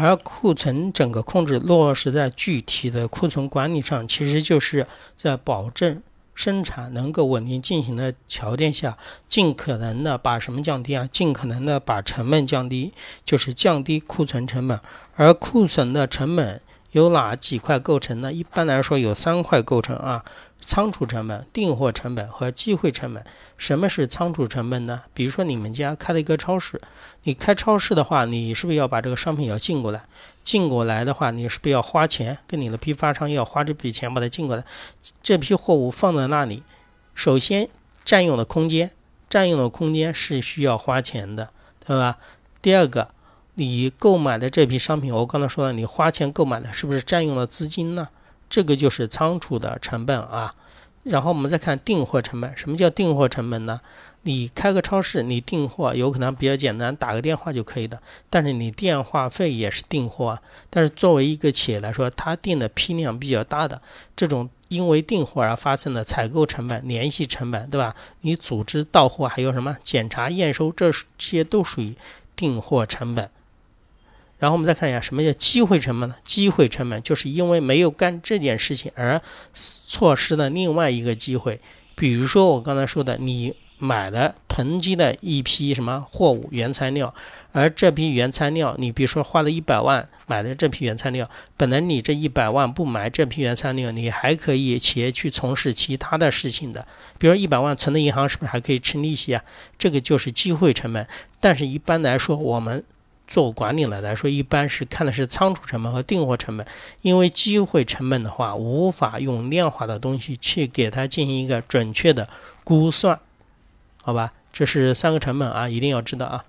而库存整个控制落实在具体的库存管理上，其实就是在保证生产能够稳定进行的条件下，尽可能的把什么降低啊？尽可能的把成本降低，就是降低库存成本。而库存的成本有哪几块构成呢？一般来说有三块构成啊。仓储成本、订货成本和机会成本。什么是仓储成本呢？比如说你们家开了一个超市，你开超市的话，你是不是要把这个商品要进过来？进过来的话，你是不是要花钱？跟你的批发商要花这笔钱把它进过来？这批货物放在那里，首先占用的空间，占用的空间是需要花钱的，对吧？第二个，你购买的这批商品，我刚才说了，你花钱购买的是不是占用了资金呢？这个就是仓储的成本啊，然后我们再看订货成本。什么叫订货成本呢？你开个超市，你订货有可能比较简单，打个电话就可以的。但是你电话费也是订货啊。但是作为一个企业来说，它订的批量比较大的，这种因为订货而发生的采购成本、联系成本，对吧？你组织到货还有什么检查验收，这些都属于订货成本。然后我们再看一下什么叫机会成本呢？机会成本就是因为没有干这件事情而错失了另外一个机会。比如说我刚才说的，你买了囤积的一批什么货物原材料，而这批原材料你比如说花了一百万买的这批原材料，本来你这一百万不买这批原材料，你还可以企业去从事其他的事情的。比如一百万存的银行是不是还可以吃利息啊？这个就是机会成本。但是一般来说我们。做管理了来说，一般是看的是仓储成本和订货成本，因为机会成本的话，无法用量化的东西去给它进行一个准确的估算，好吧？这是三个成本啊，一定要知道啊。